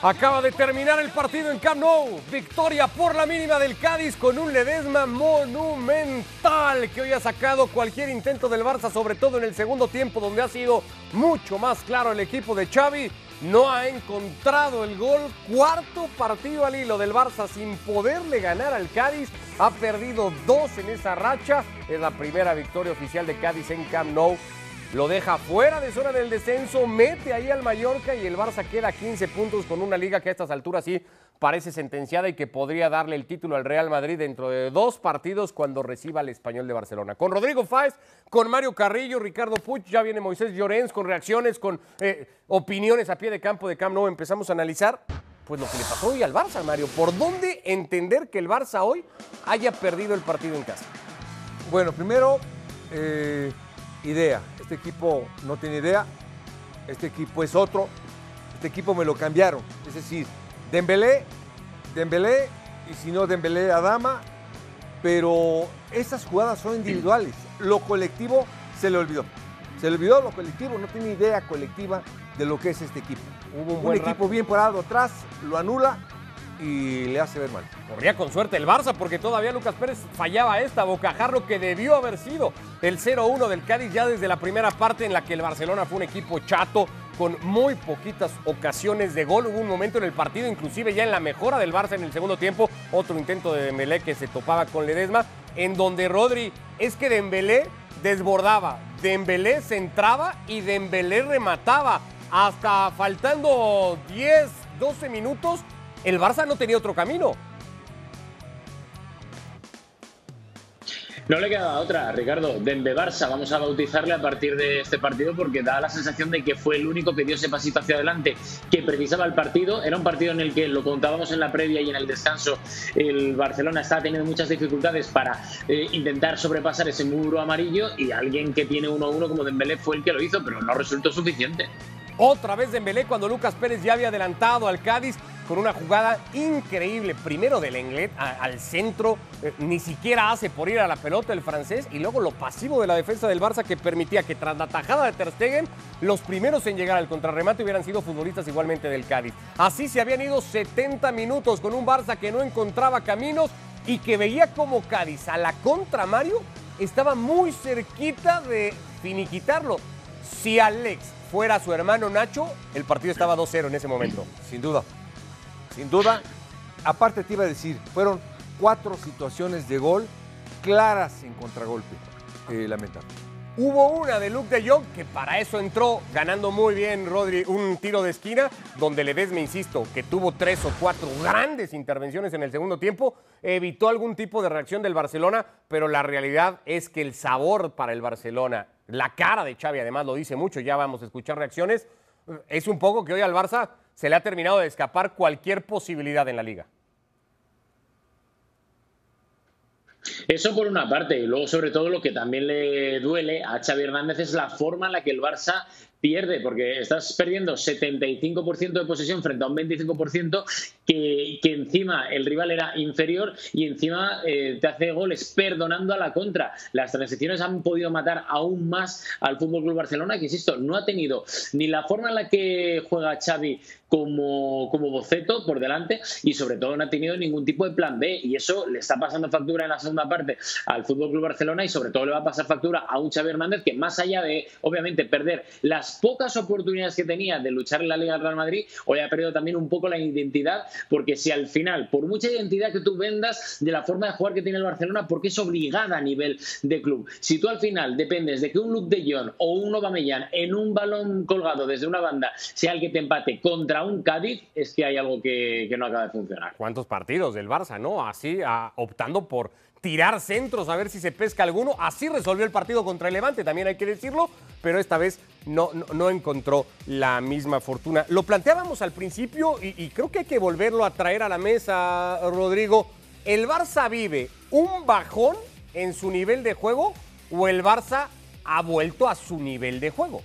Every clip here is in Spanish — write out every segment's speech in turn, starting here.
Acaba de terminar el partido en Camp Nou. Victoria por la mínima del Cádiz con un Ledesma monumental que hoy ha sacado cualquier intento del Barça, sobre todo en el segundo tiempo, donde ha sido mucho más claro el equipo de Xavi. No ha encontrado el gol. Cuarto partido al hilo del Barça sin poderle ganar al Cádiz. Ha perdido dos en esa racha. Es la primera victoria oficial de Cádiz en Camp Nou lo deja fuera de zona del descenso, mete ahí al Mallorca y el Barça queda 15 puntos con una liga que a estas alturas sí parece sentenciada y que podría darle el título al Real Madrid dentro de dos partidos cuando reciba al Español de Barcelona. Con Rodrigo Fáez, con Mario Carrillo, Ricardo Puch, ya viene Moisés Llorens con reacciones, con eh, opiniones a pie de campo de Camp Nou. Empezamos a analizar pues lo que le pasó hoy al Barça, Mario. ¿Por dónde entender que el Barça hoy haya perdido el partido en casa? Bueno, primero, eh, idea. Este equipo no tiene idea. Este equipo es otro. Este equipo me lo cambiaron. Es decir, Dembélé, Dembélé y si no Dembélé Adama. Pero esas jugadas son individuales. Lo colectivo se le olvidó. Se le olvidó lo colectivo. No tiene idea colectiva de lo que es este equipo. Hubo un, equipo bien parado atrás, lo anula y le hace ver mal. Corría con suerte el Barça porque todavía Lucas Pérez fallaba esta bocajarro que debió haber sido el 0-1 del Cádiz ya desde la primera parte en la que el Barcelona fue un equipo chato con muy poquitas ocasiones de gol. Hubo un momento en el partido, inclusive ya en la mejora del Barça en el segundo tiempo, otro intento de Dembélé que se topaba con Ledesma, en donde Rodri es que Dembélé desbordaba, Dembélé centraba y Dembélé remataba. Hasta faltando 10, 12 minutos, el Barça no tenía otro camino. No le queda otra, Ricardo. Dembe Barça, vamos a bautizarle a partir de este partido porque da la sensación de que fue el único que dio ese pasito hacia adelante que precisaba el partido. Era un partido en el que lo contábamos en la previa y en el descanso. El Barcelona está teniendo muchas dificultades para eh, intentar sobrepasar ese muro amarillo y alguien que tiene 1-1 como Dembélé fue el que lo hizo, pero no resultó suficiente. Otra vez Dembélé cuando Lucas Pérez ya había adelantado al Cádiz con una jugada increíble. Primero del Englet al centro, eh, ni siquiera hace por ir a la pelota el francés y luego lo pasivo de la defensa del Barça que permitía que tras la tajada de Ter Stegen, los primeros en llegar al contrarremate hubieran sido futbolistas igualmente del Cádiz. Así se habían ido 70 minutos con un Barça que no encontraba caminos y que veía como Cádiz a la contra Mario estaba muy cerquita de finiquitarlo. Si Alex fuera su hermano Nacho, el partido estaba 2-0 en ese momento. Sin duda sin duda. Aparte te iba a decir, fueron cuatro situaciones de gol claras en contragolpe. Eh, lamentable. Hubo una de Luke de Jong que para eso entró ganando muy bien Rodri un tiro de esquina donde me insisto, que tuvo tres o cuatro grandes intervenciones en el segundo tiempo, evitó algún tipo de reacción del Barcelona, pero la realidad es que el sabor para el Barcelona, la cara de Xavi además lo dice mucho, ya vamos a escuchar reacciones, es un poco que hoy al Barça se le ha terminado de escapar cualquier posibilidad en la liga. Eso por una parte, y luego sobre todo lo que también le duele a Xavi Hernández es la forma en la que el Barça pierde, porque estás perdiendo 75% de posesión frente a un 25% que, que encima el rival era inferior y encima eh, te hace goles perdonando a la contra. Las transiciones han podido matar aún más al Fútbol Club Barcelona, que insisto, no ha tenido ni la forma en la que juega Xavi como, como boceto por delante y sobre todo no ha tenido ningún tipo de plan B y eso le está pasando factura en la segunda parte al Fútbol Club Barcelona y sobre todo le va a pasar factura a un Xavi Hernández que más allá de obviamente perder las pocas oportunidades que tenía de luchar en la Liga del Real Madrid, hoy ha perdido también un poco la identidad, porque si al final, por mucha identidad que tú vendas de la forma de jugar que tiene el Barcelona, porque es obligada a nivel de club, si tú al final dependes de que un Luke de Jong o un Aubameyang en un balón colgado desde una banda sea el que te empate contra un Cádiz, es que hay algo que, no acaba de funcionar. ¿Cuántos partidos del Barça, no? Así, optando por tirar centros a ver si se pesca alguno. Así resolvió el partido contra el Levante, también hay que decirlo, pero esta vez no, no, encontró la misma fortuna. Lo planteábamos al principio y, creo que hay que volverlo a traer a la mesa, Rodrigo. ¿El Barça vive un bajón en su nivel de juego o el Barça ha vuelto a su nivel de juego?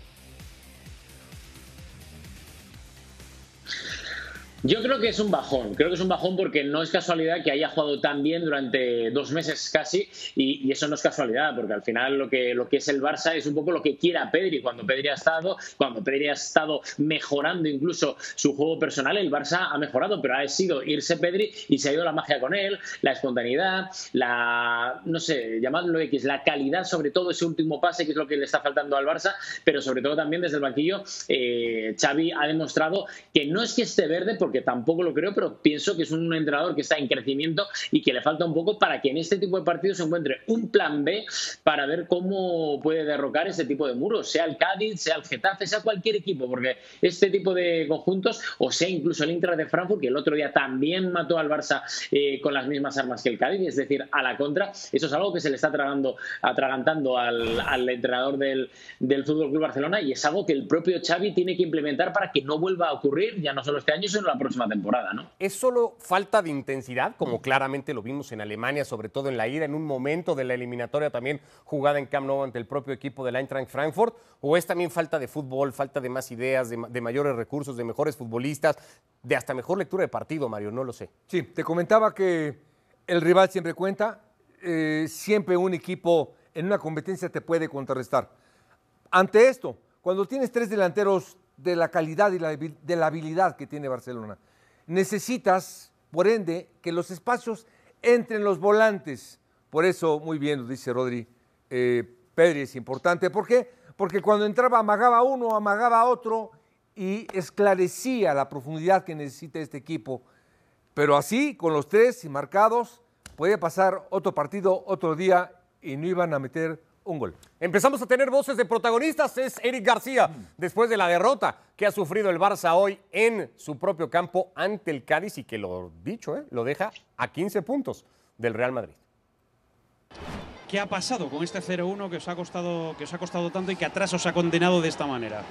Yo creo que es un bajón, creo que es un bajón porque no es casualidad que haya jugado tan bien durante dos meses casi y, eso no es casualidad porque al final lo que, lo que es el Barça es un poco lo que quiera Pedri. Cuando Pedri ha estado, cuando Pedri ha estado mejorando incluso su juego personal, el Barça ha mejorado, pero ha sido irse Pedri y se ha ido la magia con él, la espontaneidad, la, no sé, llamadlo X, la calidad, sobre todo ese último pase que es lo que le está faltando al Barça, pero sobre todo también desde el banquillo, eh, Xavi ha demostrado que no es que esté verde porque que tampoco lo creo, pero pienso que es un entrenador que está en crecimiento y que le falta un poco para que en este tipo de partidos se encuentre un plan B para ver cómo puede derrocar este tipo de muros, sea el Cádiz, sea el Getafe, sea cualquier equipo, porque este tipo de conjuntos, o sea incluso el Inter de Frankfurt, que el otro día también mató al Barça eh, con las mismas armas que el Cádiz, es decir, a la contra, eso es algo que se le está tragando, atragantando al, al entrenador del, del Fútbol Club Barcelona y es algo que el propio Xavi tiene que implementar para que no vuelva a ocurrir, ya no solo este año, sino la próxima temporada, ¿no? ¿Es solo falta de intensidad, como claramente lo vimos en Alemania, sobre todo en la ida, en un momento de la eliminatoria también jugada en Camp Nou ante el propio equipo del Eintracht Frankfurt? ¿O es también falta de fútbol, falta de más ideas, de, mayores recursos, de mejores futbolistas, de hasta mejor lectura de partido, Mario? No lo sé. Sí, te comentaba que el rival siempre cuenta, eh, siempre un equipo en una competencia te puede contrarrestar. Ante esto, cuando tienes tres delanteros de la calidad y de la habilidad que tiene Barcelona. Necesitas, por ende, que los espacios entren los volantes. Por eso, muy bien, lo dice Rodri, eh, Pedri es importante. ¿Por qué? Porque cuando entraba amagaba uno, amagaba otro y esclarecía la profundidad que necesita este equipo. Pero así, con los tres y marcados, puede pasar otro partido, otro día y no iban a meter un gol. Empezamos a tener voces de protagonistas. Es Eric García, después de la derrota que ha sufrido el Barça hoy en su propio campo ante el Cádiz y que lo dicho, ¿eh? lo deja a 15 puntos del Real Madrid. ¿Qué ha pasado con este 0-1 que os ha costado que os ha costado tanto y que atrás os ha condenado de esta manera?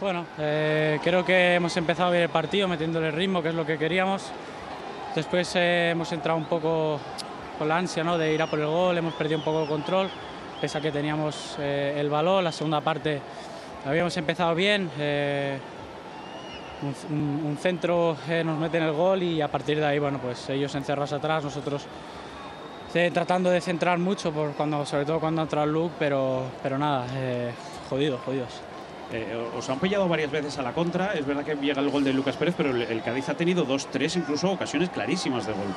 Bueno, eh, creo que hemos empezado bien el partido metiéndole ritmo, que es lo que queríamos. Después eh, hemos entrado un poco con la ansia ¿no? de ir a por el gol, hemos perdido un poco el control, pese a que teníamos eh, el balón. La segunda parte habíamos empezado bien, eh, un, centro eh, nos mete en el gol y a partir de ahí, bueno, pues ellos encerrados atrás, nosotros tratando de centrar mucho, por cuando, sobre todo cuando entra el look, pero, pero nada, jodidos, jodidos. os han pillado varias veces a la contra, es verdad que llega el gol de Lucas Pérez, pero el Cádiz ha tenido dos, tres, incluso ocasiones clarísimas de gol.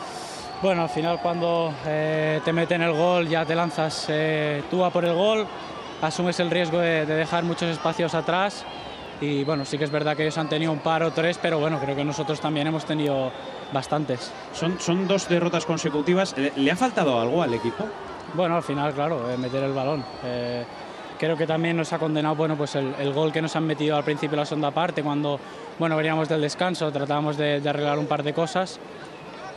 Bueno, al final cuando eh, te meten el gol ya te lanzas eh, tú a por el gol, asumes el riesgo de, dejar muchos espacios atrás y bueno, sí que es verdad que ellos han tenido un par o tres, pero bueno, creo que nosotros también hemos tenido bastantes. Son, son dos derrotas consecutivas, ¿le ha faltado algo al equipo? Bueno, al final, claro, eh, meter el balón. creo que también nos ha condenado bueno, pues el, gol que nos han metido al principio de la segunda parte, cuando bueno, veníamos del descanso, tratábamos de arreglar un par de cosas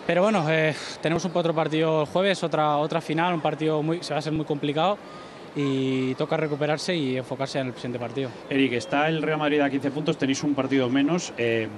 pero bueno, eh, tenemos un otro partido el jueves, otra, otra final, un partido muy, se va a ser muy complicado y toca recuperarse y enfocarse en el siguiente partido. Eric, está el Real Madrid a 15 puntos, tenéis un partido menos. Eh,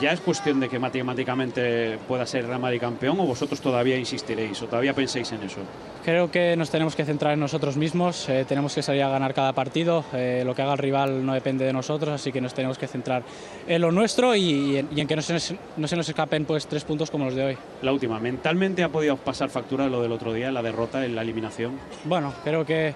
¿Ya es cuestión de que matemáticamente pueda ser Real Madrid campeón o vosotros todavía insistiréis o todavía penséis en eso? Creo que nos tenemos que centrar en nosotros mismos, eh, tenemos que salir a ganar cada partido, eh, lo que haga el rival no depende de nosotros, así que nos tenemos que centrar en lo nuestro y, en, que no se, nos, no se, nos, escapen pues tres puntos como los de hoy. La última, ¿mentalmente ha podido pasar factura lo del otro día, la derrota, en la eliminación? Bueno, creo que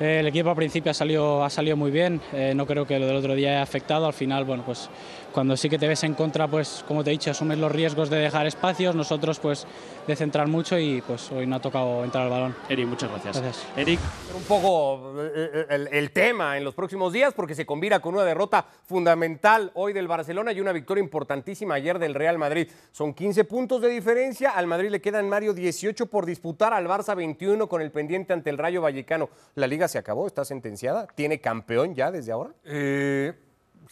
eh, el equipo al principio ha salido, ha salido muy bien, no creo que lo del otro día haya afectado, al final, bueno, pues cuando sí que te ves en contra, pues como te he dicho, asumes los riesgos de dejar espacios, nosotros pues de centrar mucho y pues hoy no ha tocado entrar al balón. Eric, muchas gracias. Gracias. Eric. Un poco eh, eh, el, tema en los próximos días porque se combina con una derrota fundamental hoy del Barcelona y una victoria importantísima ayer del Real Madrid. Son 15 puntos de diferencia, al Madrid le quedan Mario 18 por disputar, al Barça 21 con el pendiente ante el Rayo Vallecano. ¿La liga se acabó? ¿Está sentenciada? ¿Tiene campeón ya desde ahora? Eh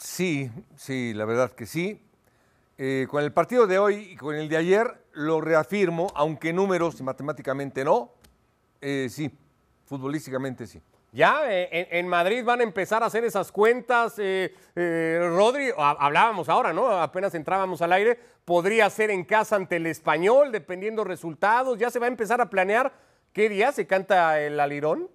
Sí, sí, la verdad que sí. Eh, con el partido de hoy y con el de ayer lo reafirmo, aunque números y matemáticamente no, eh, sí, futbolísticamente sí. Ya eh, en, Madrid van a empezar a hacer esas cuentas. Rodri, hablábamos ahora, ¿no? Apenas entrábamos al aire. Podría ser en casa ante el español, dependiendo resultados. Ya se va a empezar a planear qué día se canta el alirón.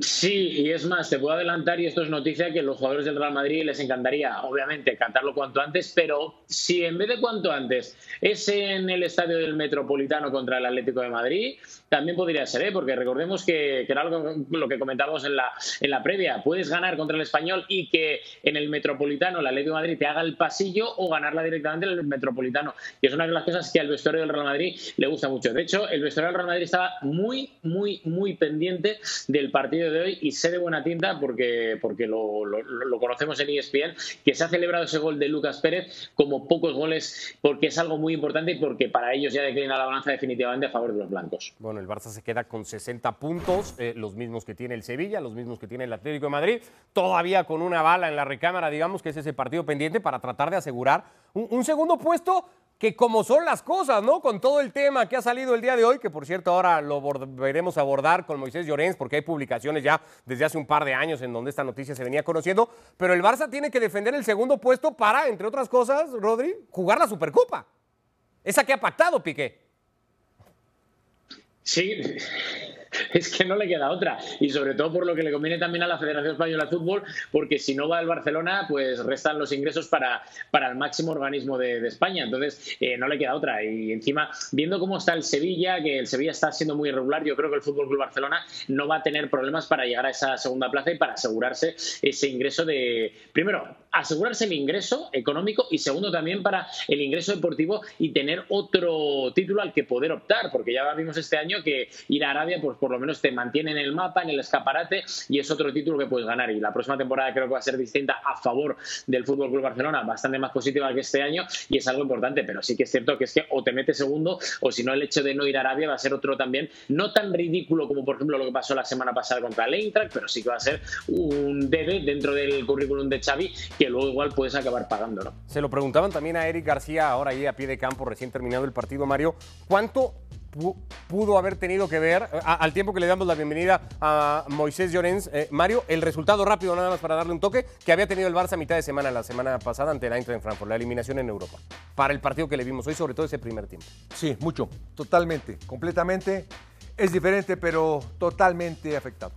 Sí, y es más, te puedo adelantar, y esto es noticia, que los jugadores del Real Madrid les encantaría, obviamente, cantarlo cuanto antes, pero si en vez de cuanto antes es en el estadio del Metropolitano contra el Atlético de Madrid, también podría ser, ¿eh? porque recordemos que, era algo lo que comentábamos en la, en la previa, puedes ganar contra el Español y que en el Metropolitano el Atlético de Madrid te haga el pasillo o ganarla directamente en el Metropolitano. Y es una de las cosas que al vestuario del Real Madrid le gusta mucho. De hecho, el vestuario del Real Madrid estaba muy, muy, muy pendiente del partido de hoy y sé de buena tinta porque, porque lo, lo conocemos en ESPN, que se ha celebrado ese gol de Lucas Pérez como pocos goles porque es algo muy importante y porque para ellos ya declina la balanza definitivamente a favor de los blancos. El Barça se queda con 60 puntos, eh, los mismos que tiene el Sevilla, los mismos que tiene el Atlético de Madrid, todavía con una bala en la recámara, digamos que es ese partido pendiente para tratar de asegurar un, segundo puesto que como son las cosas, ¿no? Con todo el tema que ha salido el día de hoy, que por cierto ahora lo veremos abordar con Moisés Llorens, porque hay publicaciones ya desde hace un par de años en donde esta noticia se venía conociendo, pero el Barça tiene que defender el segundo puesto para, entre otras cosas, Rodri, jugar la Supercopa. Esa que ha pactado Piqué. Sí, es que no le queda otra. Y sobre todo por lo que le conviene también a la Federación Española de Fútbol, porque si no va el Barcelona, pues restan los ingresos para, para el máximo organismo de, España. Entonces, eh, no le queda otra. Y encima, viendo cómo está el Sevilla, que el Sevilla está siendo muy irregular, yo creo que el Fútbol Club Barcelona no va a tener problemas para llegar a esa segunda plaza y para asegurarse ese ingreso de. Primero, asegurarse el ingreso económico y segundo, también para el ingreso deportivo y tener otro título al que poder optar, porque ya vimos este año que ir a Arabia, pues por lo menos te mantiene en el mapa, en el escaparate y es otro título que puedes ganar. Y la próxima temporada creo que va a ser distinta a favor del Fútbol Club Barcelona, bastante más positiva que este año y es algo importante. Pero sí que es cierto que es que o te metes segundo o si no, el hecho de no ir a Arabia va a ser otro también, no tan ridículo como por ejemplo lo que pasó la semana pasada contra el Eintracht, pero sí que va a ser un debe dentro del currículum de Xavi que luego igual puedes acabar pagando, ¿no? Se lo preguntaban también a Eric García, ahora ahí a pie de campo, recién terminado el partido, Mario. ¿Cuánto pudo haber tenido que ver, al tiempo que le damos la bienvenida a Moisés Llorens, eh, Mario, el resultado rápido, nada más para darle un toque, que había tenido el Barça a mitad de semana, la semana pasada, ante el Eintracht en Frankfurt, la eliminación en Europa, para el partido que le vimos hoy, sobre todo ese primer tiempo. Sí, mucho, totalmente, completamente. Es diferente, pero totalmente afectado.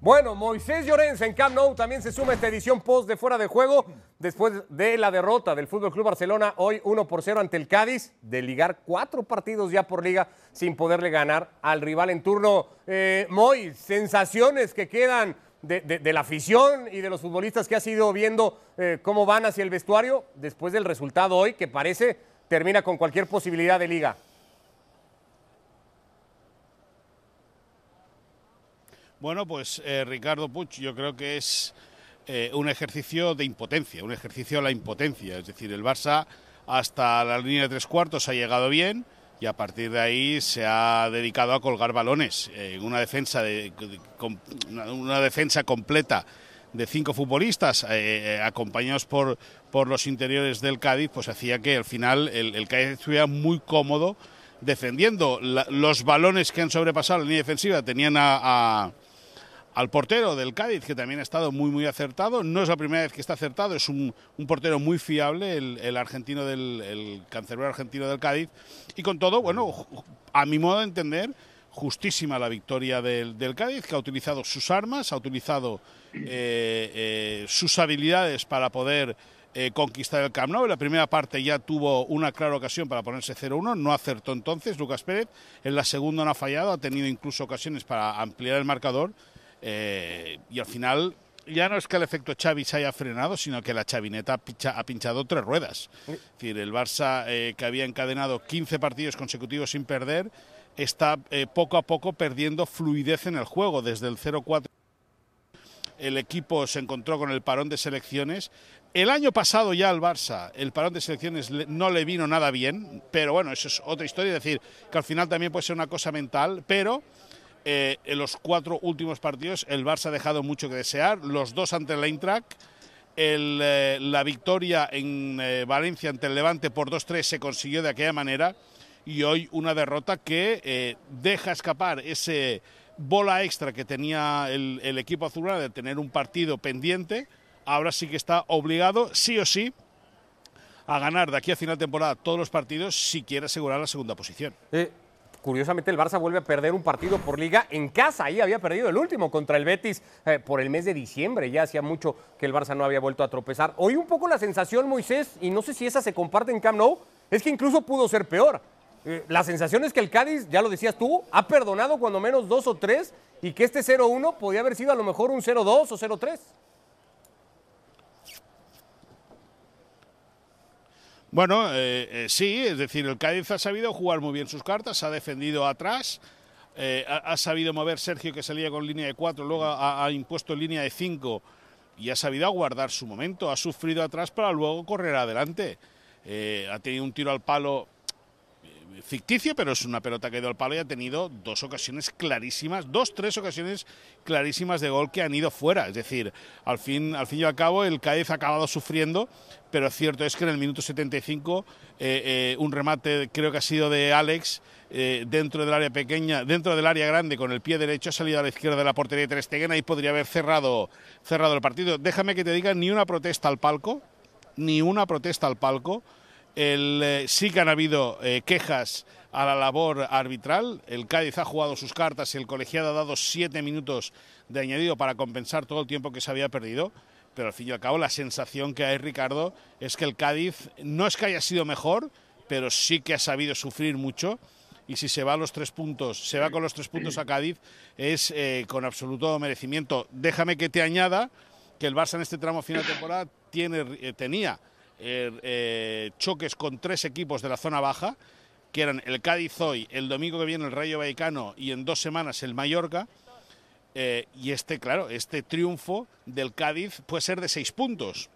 Bueno, Moisés Llorens en Camp Nou también se suma a esta edición post de fuera de juego después de la derrota del Fútbol Club Barcelona hoy 1 por 0 ante el Cádiz, de ligar cuatro partidos ya por liga sin poderle ganar al rival en turno. Eh, Moy, sensaciones que quedan de, la afición y de los futbolistas que has ido viendo eh, cómo van hacia el vestuario después del resultado hoy que parece termina con cualquier posibilidad de liga. Bueno, pues eh, Ricardo Puch, yo creo que es eh, un ejercicio de impotencia, un ejercicio a la impotencia. Es decir, el Barça hasta la línea de tres cuartos ha llegado bien y a partir de ahí se ha dedicado a colgar balones. en una defensa de, una, defensa completa de cinco futbolistas eh, acompañados por, por los interiores del Cádiz, pues hacía que al final el, Cádiz estuviera muy cómodo defendiendo. los balones que han sobrepasado la línea defensiva tenían a al portero del Cádiz, que también ha estado muy, muy acertado. No es la primera vez que está acertado, es un, portero muy fiable, el, argentino del el cancerbero argentino del Cádiz. Y con todo, bueno, a mi modo de entender, justísima la victoria del, Cádiz, que ha utilizado sus armas, ha utilizado eh, eh, sus habilidades para poder eh, conquistar el Camp Nou. La primera parte ya tuvo una clara ocasión para ponerse 0-1, no acertó entonces Lucas Pérez. En la segunda no ha fallado, ha tenido incluso ocasiones para ampliar el marcador eh, y al final ya no es que el efecto Xavi se haya frenado, sino que la chavineta ha pinchado tres ruedas. Es decir, el Barça, eh, que había encadenado 15 partidos consecutivos sin perder, está eh, poco a poco perdiendo fluidez en el juego. Desde el 0-4 el equipo se encontró con el parón de selecciones. El año pasado ya al Barça el parón de selecciones no le vino nada bien, pero bueno, eso es otra historia, es decir, que al final también puede ser una cosa mental, pero eh, en los cuatro últimos partidos el Barça ha dejado mucho que desear, los dos ante el Eintracht, eh, la victoria en eh, Valencia ante el Levante por 2-3 se consiguió de aquella manera y hoy una derrota que deja escapar ese bola extra que tenía el, el equipo azulgrana de tener un partido pendiente, ahora sí que está obligado, sí o sí, a ganar de aquí a final de temporada todos los partidos si quiere asegurar la segunda posición curiosamente el Barça vuelve a perder un partido por liga en casa. Ahí había perdido el último contra el Betis eh, por el mes de diciembre. Ya hacía mucho que el Barça no había vuelto a tropezar. Hoy un poco la sensación, Moisés, y no sé si esa se comparte en Camp Nou, es que incluso pudo ser peor. Eh, la sensación es que el Cádiz, ya lo decías tú, ha perdonado cuando menos dos o tres y que este 0-1 podía haber sido a lo mejor un 0-2 o 0-3. Bueno, eh, eh, sí, es decir, el Cádiz ha sabido jugar muy bien sus cartas, ha defendido atrás, eh, ha, sabido mover Sergio que salía con línea de cuatro, luego ha, ha impuesto línea de cinco y ha sabido aguardar su momento, ha sufrido atrás para luego correr adelante. ha tenido un tiro al palo ficticio, pero es una pelota que ha ido al palo y ha tenido dos ocasiones clarísimas, dos, tres ocasiones clarísimas de gol que han ido fuera. Es decir, al fin, al fin y al cabo, el Cádiz ha acabado sufriendo, pero cierto es que en el minuto 75 eh, eh, un remate, creo que ha sido de Alex, eh, dentro del área pequeña, dentro del área grande, con el pie derecho, ha salido a la izquierda de la portería de Ter Stegen, ahí podría haber cerrado, cerrado el partido. Déjame que te diga, ni una protesta al palco, ni una protesta al palco. El, eh, sí que han habido eh, quejas a la labor arbitral. El Cádiz ha jugado sus cartas y el colegiado ha dado siete minutos de añadido para compensar todo el tiempo que se había perdido. Pero al fin y al cabo la sensación que hay, Ricardo, es que el Cádiz no es que haya sido mejor, pero sí que ha sabido sufrir mucho. Y si se va a los tres puntos, se va con los tres puntos a Cádiz, es eh, con absoluto merecimiento. Déjame que te añada que el Barça en este tramo final de temporada tiene, tenía eh, eh, choques con tres equipos de la zona baja, que eran el Cádiz hoy, el domingo que viene el Rayo Vallecano y en dos semanas el Mallorca. Eh, y este, claro, este triunfo del Cádiz puede ser de seis puntos.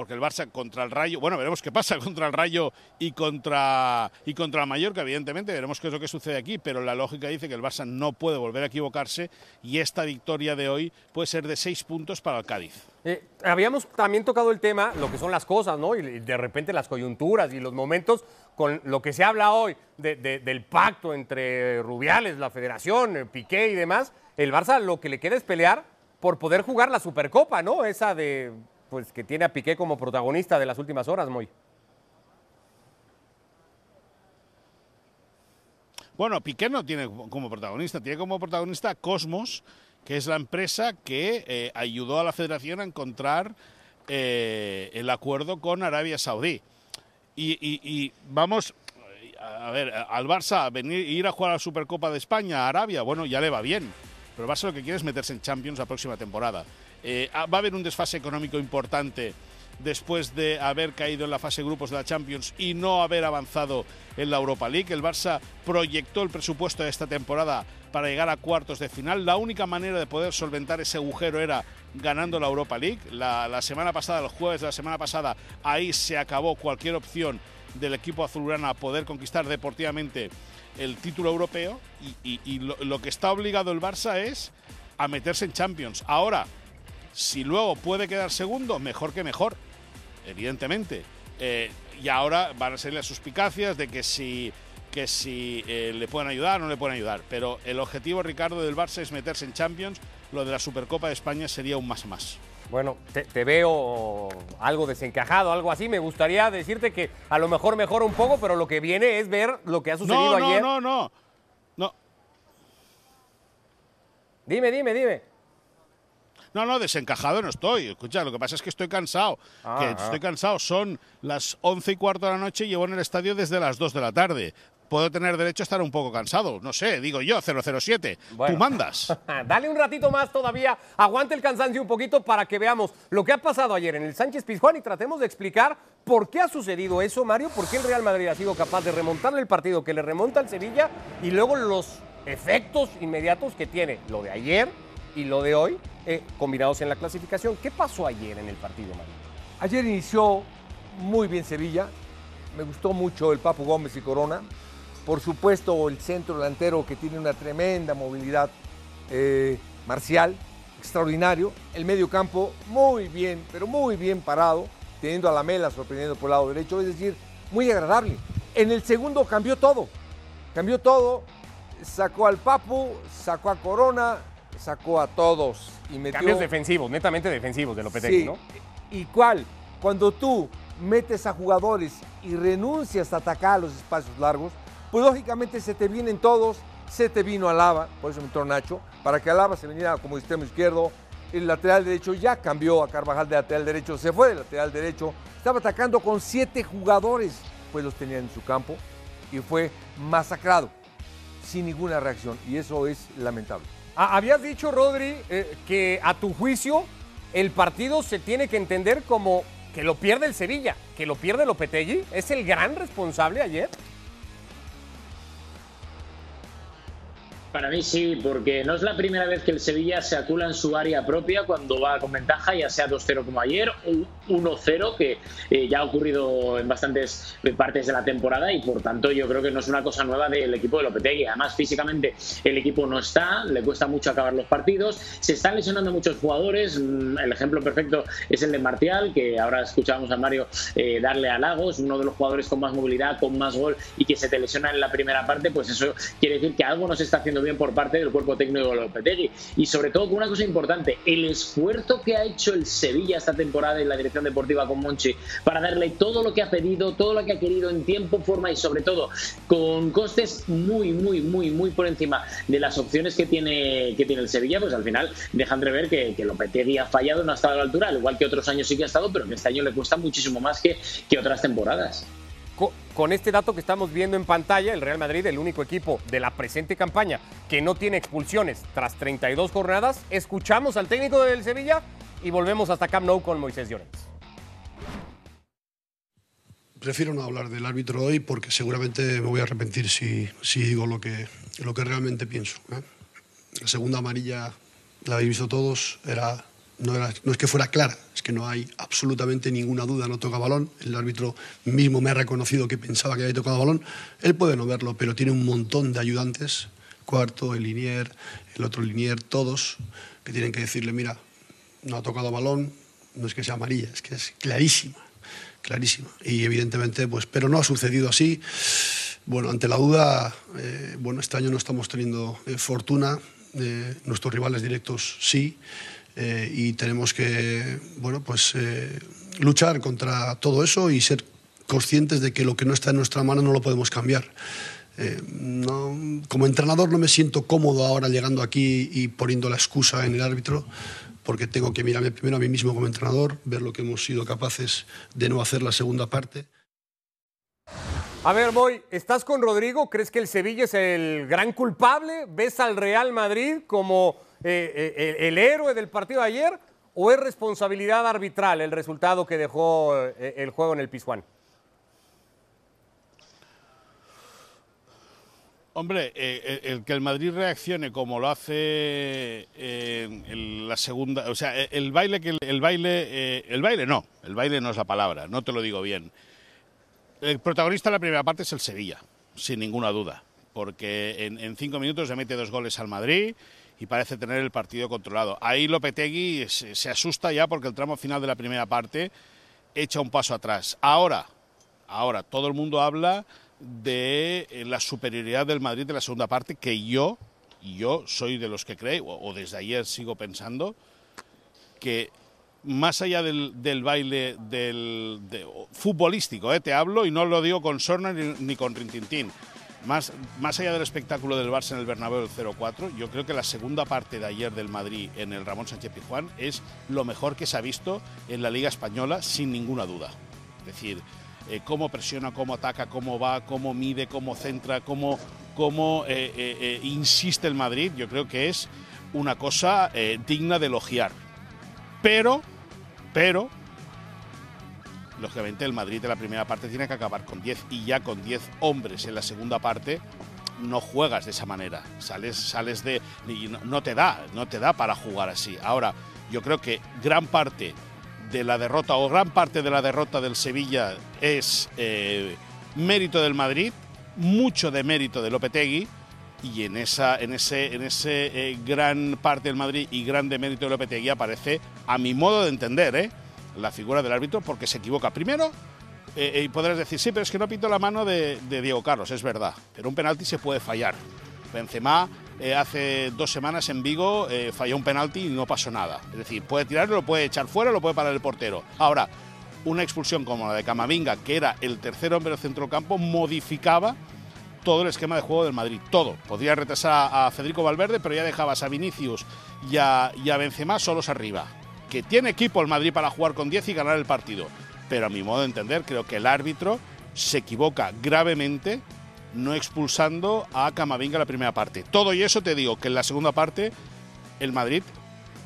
Porque el Barça contra el Rayo, bueno, veremos qué pasa contra el Rayo y contra y contra el Mallorca, evidentemente, veremos qué es lo que sucede aquí, pero la lógica dice que el Barça no puede volver a equivocarse y esta victoria de hoy puede ser de seis puntos para el Cádiz. Eh, habíamos también tocado el tema, lo que son las cosas, ¿no? Y de repente las coyunturas y los momentos con lo que se habla hoy de, de, del pacto entre Rubiales, la Federación, Piqué y demás. El Barça lo que le queda es pelear por poder jugar la Supercopa, ¿no? Esa de, pues, que tiene a Piqué como protagonista de las últimas horas, Moy. Bueno, Piqué no tiene como protagonista, tiene como protagonista Cosmos, que es la empresa que eh, ayudó a la federación a encontrar eh, el acuerdo con Arabia Saudí. Y, vamos, a ver, al Barça venir ir a jugar a la Supercopa de España, a Arabia, bueno, ya le va bien. Pero Barça lo que quiere es meterse en Champions la próxima temporada. Eh, va a haber un desfase económico importante después de haber caído en la fase grupos de la Champions y no haber avanzado en la Europa League. El Barça proyectó el presupuesto de esta temporada para llegar a cuartos de final. La única manera de poder solventar ese agujero era ganando la Europa League. La, la semana pasada, el jueves de la semana pasada, ahí se acabó cualquier opción del equipo azulgrana a poder conquistar deportivamente el título europeo y, y, y lo, lo que está obligado el Barça es a meterse en Champions. Ahora, si luego puede quedar segundo, mejor que mejor, evidentemente. Eh, y ahora van a ser las suspicacias de que si, que si eh, le pueden ayudar o no le pueden ayudar. Pero el objetivo, Ricardo, del Barça es meterse en Champions. Lo de la Supercopa de España sería un más más. Bueno, te, te, veo algo desencajado, algo así. Me gustaría decirte que a lo mejor mejora un poco, pero lo que viene es ver lo que ha sucedido no, no, ayer. No, no, no. Dime, dime, dime. No, no, desencajado no estoy. Escucha, lo que pasa es que estoy cansado. Ah, que ah. estoy cansado. Son las once y cuarto de la noche y llevo en el estadio desde las 2 de la tarde. Puedo tener derecho a estar un poco cansado. No sé, digo yo, 007. Bueno. Tú mandas. Dale un ratito más todavía. Aguante el cansancio un poquito para que veamos lo que ha pasado ayer en el Sánchez Pizjuán y tratemos de explicar por qué ha sucedido eso, Mario. Por qué el Real Madrid ha sido capaz de remontarle el partido que le remonta al Sevilla y luego los efectos inmediatos que tiene lo de ayer y lo de hoy eh, combinados en la clasificación. ¿Qué pasó ayer en el partido, Mario? Ayer inició muy bien Sevilla. Me gustó mucho el Papu Gómez y Corona. Por supuesto, el centro delantero que tiene una tremenda movilidad eh, marcial, extraordinario. El medio campo muy bien, pero muy bien parado, teniendo a la Mela sorprendiendo por el lado derecho, es decir, muy agradable. En el segundo cambió todo, cambió todo, sacó al Papu, sacó a Corona, sacó a todos y metió... Cambios defensivos, netamente defensivos de Lopetegui, sí. ¿no? ¿Y cuál? Cuando tú metes a jugadores y renuncias a atacar los espacios largos, pues lógicamente se te vienen todos, se te vino Alaba, por eso me entró Nacho, para que Alaba se viniera como extremo izquierdo, el lateral derecho ya cambió a Carvajal de lateral derecho, se fue de lateral derecho, estaba atacando con siete jugadores, pues los tenía en su campo y fue masacrado sin ninguna reacción y eso es lamentable. Ah, habías dicho, Rodri, eh, que a tu juicio el partido se tiene que entender como que lo pierde el Sevilla, que lo pierde Lopetegui. ¿Es el gran responsable ayer? Para mí sí, porque no es la primera vez que el Sevilla se acula en su área propia cuando va con ventaja, ya sea 2-0 como ayer o 1-0, que eh, ya ha ocurrido en bastantes partes de la temporada y por tanto yo creo que no es una cosa nueva del equipo de Lopetegui. Además, físicamente el equipo no está, le cuesta mucho acabar los partidos, se están lesionando muchos jugadores. Mm, el ejemplo perfecto es el de Martial, que ahora escuchábamos a Mario eh, darle a Lagos, uno de los jugadores con más movilidad, con más gol y que se te lesiona en la primera parte, pues eso quiere decir que algo no se está haciendo bien por parte del cuerpo técnico de Lopetegui. Y sobre todo con una cosa importante, el esfuerzo que ha hecho el Sevilla esta temporada en la dirección deportiva con Monchi para darle todo lo que ha pedido, todo lo que ha querido en tiempo, forma y sobre todo con costes muy, muy, muy, muy por encima de las opciones que tiene, que tiene el Sevilla, pues al final dejan de ver que, que Lopetegui ha fallado, no ha estado a la altura, al igual que otros años sí que ha estado, pero que este año le cuesta muchísimo más que, que otras temporadas con este dato que estamos viendo en pantalla, el Real Madrid, el único equipo de la presente campaña que no tiene expulsiones tras 32 jornadas, escuchamos al técnico del Sevilla y volvemos hasta Camp Nou con Moisés Llorens. Prefiero no hablar del árbitro hoy porque seguramente me voy a arrepentir si, digo lo que, realmente pienso. La segunda amarilla, la habéis visto todos, era no, es que fuera clara, es que no hay absolutamente ninguna duda, no toca balón. El árbitro mismo me ha reconocido que pensaba que había tocado balón. Él puede no verlo, pero tiene un montón de ayudantes, cuarto, el linier, el otro linier, todos, que tienen que decirle, mira, no ha tocado balón, no es que sea amarilla, es que es clarísima, clarísima. Y evidentemente, pues, pero no ha sucedido así. Bueno, ante la duda, eh, bueno, este año no estamos teniendo eh, fortuna, eh, nuestros rivales directos sí. Eh, y tenemos que bueno, pues, eh, luchar contra todo eso y ser conscientes de que lo que no está en nuestra mano no lo podemos cambiar. Eh, como entrenador no me siento cómodo ahora llegando aquí y poniendo la excusa en el árbitro, porque tengo que mirarme primero a mí mismo como entrenador, ver lo que hemos sido capaces de no hacer la segunda parte. A ver, Boy, ¿estás con Rodrigo? ¿Crees que el Sevilla es el gran culpable? ¿Ves al Real Madrid como eh, eh, el héroe del partido de ayer o es responsabilidad arbitral el resultado que dejó eh, el juego en el Pizjuán? Hombre, el, que el Madrid reaccione como lo hace en la segunda, o sea, el baile que el, baile, el baile no, el baile no es la palabra, no te lo digo bien. El protagonista de la primera parte es el Sevilla, sin ninguna duda, porque en, en cinco minutos se mete dos goles al Madrid y parece tener el partido controlado. Ahí Lopetegui se, asusta ya porque el tramo final de la primera parte echa un paso atrás. Ahora, ahora todo el mundo habla de eh, la superioridad del Madrid de la segunda parte que yo, yo soy de los que creo, o, desde ayer sigo pensando, que más allá del, baile del, futbolístico, eh, te hablo y no lo digo con Sorna ni, ni con Rintintín, más, más allá del espectáculo del Barça en el Bernabéu del 0-4, yo creo que la segunda parte de ayer del Madrid en el Ramón Sánchez Pizjuán es lo mejor que se ha visto en la Liga Española, sin ninguna duda. Es decir, eh, cómo presiona, cómo ataca, cómo va, cómo mide, cómo centra, cómo, cómo eh, eh, insiste el Madrid, yo creo que es una cosa digna de elogiar. Pero, pero, lógicamente el Madrid de la primera parte tiene que acabar con 10 y ya con 10 hombres en la segunda parte no juegas de esa manera, sales, sales de no, te da, no te da para jugar así. Ahora, yo creo que gran parte de la derrota o gran parte de la derrota del Sevilla es eh, mérito del Madrid, mucho de mérito de Lopetegui y en esa en ese en ese eh, gran parte del Madrid y gran de mérito de Lopetegui aparece a mi modo de entender, ¿eh? La figura del árbitro porque se equivoca. Primero, eh, eh, y podrás decir, sí, pero es que no pito la mano de, Diego Carlos, es verdad, pero un penalti se puede fallar. Benzema eh, hace dos semanas en Vigo falló un penalti y no pasó nada. Es decir, puede tirarlo, lo puede echar fuera, lo puede parar el portero. Ahora, una expulsión como la de Camavinga, que era el tercer hombre del centrocampo, modificaba todo el esquema de juego del Madrid, todo. Podría retrasar a Federico Valverde, pero ya dejabas a Vinicius y a, y a Benzema solos arriba. Que tiene equipo el Madrid para jugar con 10 y ganar el partido. Pero a mi modo de entender, creo que el árbitro se equivoca gravemente no expulsando a Camavinga la primera parte. Todo y eso te digo que en la segunda parte el Madrid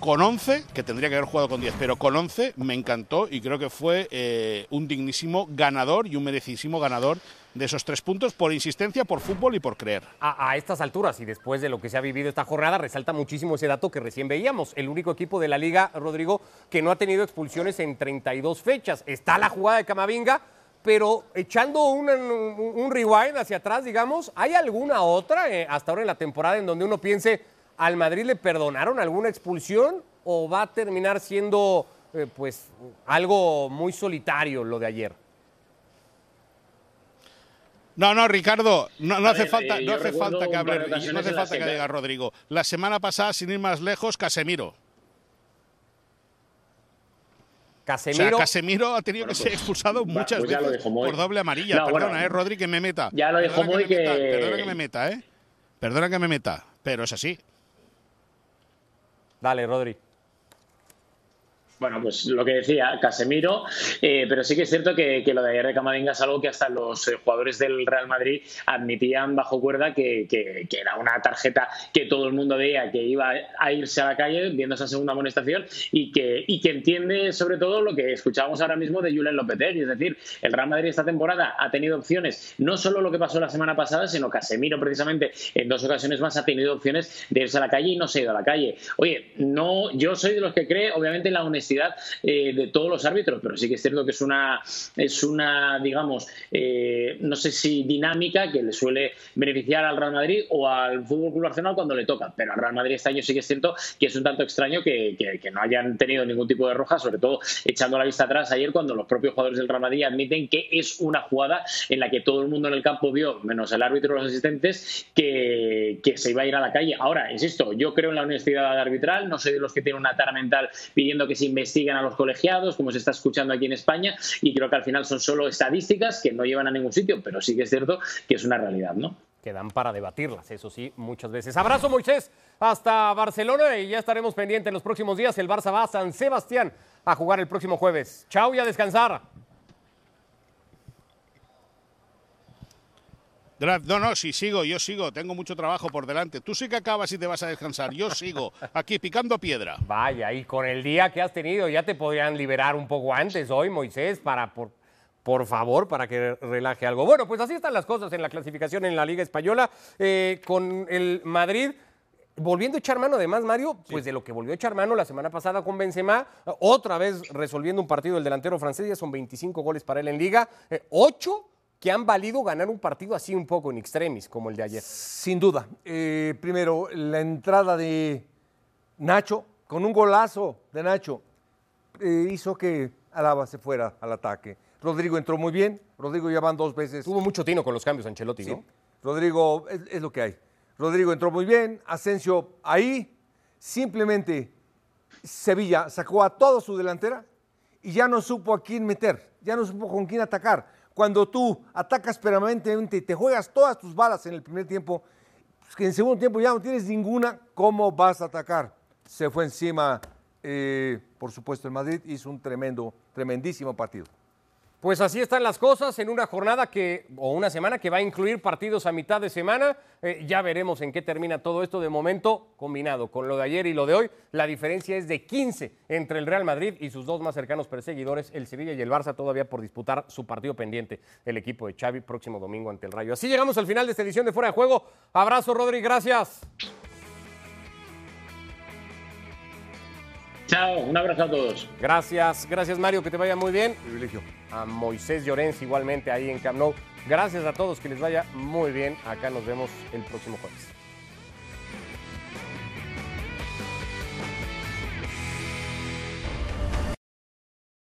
con 11, que tendría que haber jugado con 10, pero con 11 me encantó y creo que fue eh, un dignísimo ganador y un merecidísimo ganador de esos tres puntos por insistencia, por fútbol y por creer. A, estas alturas y después de lo que se ha vivido esta jornada, resalta muchísimo ese dato que recién veíamos. El único equipo de la liga, Rodrigo, que no ha tenido expulsiones en 32 fechas. Está la jugada de Camavinga, pero echando un, un, un rewind hacia atrás, digamos, ¿hay alguna otra eh, hasta ahora en la temporada en donde uno piense ¿Al Madrid le perdonaron alguna expulsión o va a terminar siendo eh, pues algo muy solitario lo de ayer? No, no, Ricardo, no, no hace ver, falta, eh, no hace falta que hable, no hace falta que diga Rodrigo. La semana pasada, sin ir más lejos, Casemiro. Casemiro. O sea, Casemiro ha tenido bueno, que ser expulsado pues, muchas pues veces por doble amarilla. No, perdona, bueno, eh, Rodri, que me meta. Ya lo perdona Moy que... que... Me meta, perdona que me meta, ¿eh? Perdona que me meta, pero es así. Dale, Rodri. Bueno, pues lo que decía Casemiro, eh, pero sí que es cierto que, lo de ayer de Camavinga es algo que hasta los eh, jugadores del Real Madrid admitían bajo cuerda que, que, que, era una tarjeta que todo el mundo veía que iba a irse a la calle viendo esa segunda amonestación y que, y que entiende sobre todo lo que escuchábamos ahora mismo de Julen Lopetegui, es decir, el Real Madrid esta temporada ha tenido opciones, no solo lo que pasó la semana pasada, sino Casemiro precisamente en dos ocasiones más ha tenido opciones de irse a la calle y no se ha ido a la calle. Oye, no, yo soy de los que cree obviamente en la honestidad eh, de todos los árbitros, pero sí que es cierto que es una, es una digamos, eh, no sé si dinámica que le suele beneficiar al Real Madrid o al Fútbol Club cuando le toca. Pero al Real Madrid este año sí que es cierto que es un tanto extraño que, no hayan tenido ningún tipo de roja, sobre todo echando la vista atrás ayer cuando los propios jugadores del Real Madrid admiten que es una jugada en la que todo el mundo en el campo vio, menos el árbitro y los asistentes, que, se iba a ir a la calle. Ahora, insisto, yo creo en la honestidad arbitral, no soy de los que tienen una tara mental pidiendo que se investiguen a los colegiados, como se está escuchando aquí en España, y creo que al final son solo estadísticas que no llevan a ningún sitio, pero sí que es cierto que es una realidad, ¿no? Quedan para debatirlas, eso sí, muchas veces. Abrazo, Moisés, hasta Barcelona y ya estaremos pendientes en los próximos días. El Barça va a San Sebastián a jugar el próximo jueves. Chao y a descansar. No, no, si sigo, yo sigo, tengo mucho trabajo por delante. Tú sí que acabas y te vas a descansar, yo sigo aquí picando piedra. Vaya, y con el día que has tenido ya te podrían liberar un poco antes hoy, Moisés, para por, por favor, para que relaje algo. Bueno, pues así están las cosas en la clasificación en la Liga Española, eh, con el Madrid volviendo a echar mano, además, Mario, pues sí. de lo que volvió a echar mano la semana pasada con Benzema, otra vez resolviendo un partido el delantero francés, ya son 25 goles para él en Liga, eh, 8 que han valido ganar un partido así un poco en extremis, como el de ayer. Sin duda. Eh, primero, la entrada de Nacho, con un golazo de Nacho, eh, hizo que Alaba se fuera al ataque. Rodrigo entró muy bien, Rodrigo ya van dos veces. Tuvo mucho tino con los cambios, Ancelotti, sí. ¿no? Rodrigo, es, es lo que hay. Rodrigo entró muy bien, Asensio ahí, simplemente Sevilla sacó a toda su delantera y ya no supo a quién meter, ya no supo con quién atacar cuando tú atacas permanentemente y te juegas todas tus balas en el primer tiempo, pues que en el segundo tiempo ya no tienes ninguna, ¿cómo vas a atacar? Se fue encima, eh, por supuesto, el Madrid hizo un tremendo, tremendísimo partido. Pues así están las cosas en una jornada que, o una semana que va a incluir partidos a mitad de semana. Eh, ya veremos en qué termina todo esto de momento, combinado con lo de ayer y lo de hoy. La diferencia es de 15 entre el Real Madrid y sus dos más cercanos perseguidores, el Sevilla y el Barça, todavía por disputar su partido pendiente, el equipo de Xavi, próximo domingo ante el Rayo. Así llegamos al final de esta edición de Fuera de Juego. Abrazo, Rodri, gracias. Chao, un abrazo a todos. Gracias, gracias Mario, que te vaya muy bien. Privilegio. A Moisés Llorens igualmente ahí en Camp Nou. Gracias a todos, que les vaya muy bien. Acá nos vemos el próximo jueves.